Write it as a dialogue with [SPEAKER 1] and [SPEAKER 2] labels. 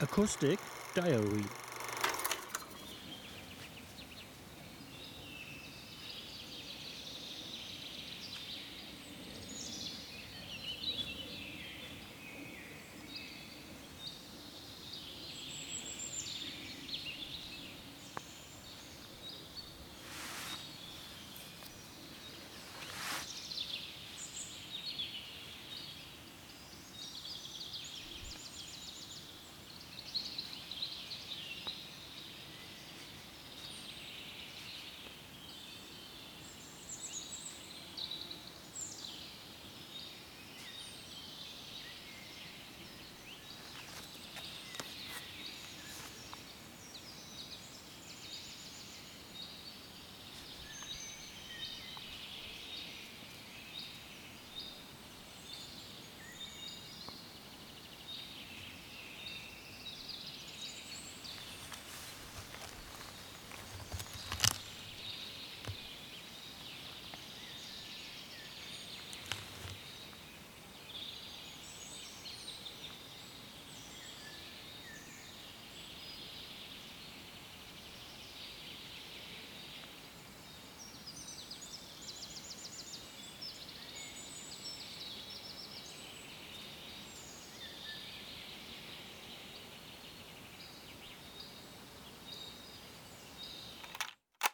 [SPEAKER 1] Acoustic Diary.